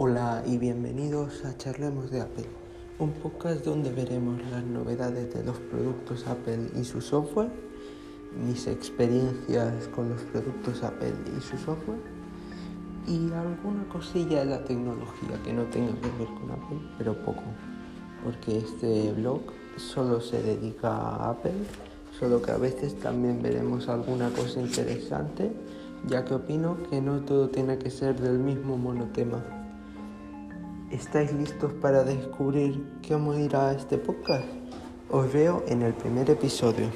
Hola y bienvenidos a Charlemos de Apple, un podcast donde veremos las novedades de los productos Apple y su software, mis experiencias con los productos Apple y su software y alguna cosilla de la tecnología que no tenga que ver con Apple, pero poco, porque este blog solo se dedica a Apple, solo que a veces también veremos alguna cosa interesante ya que opino que no todo tiene que ser del mismo monotema. ¿Estáis listos para descubrir cómo irá este podcast? Os veo en el primer episodio.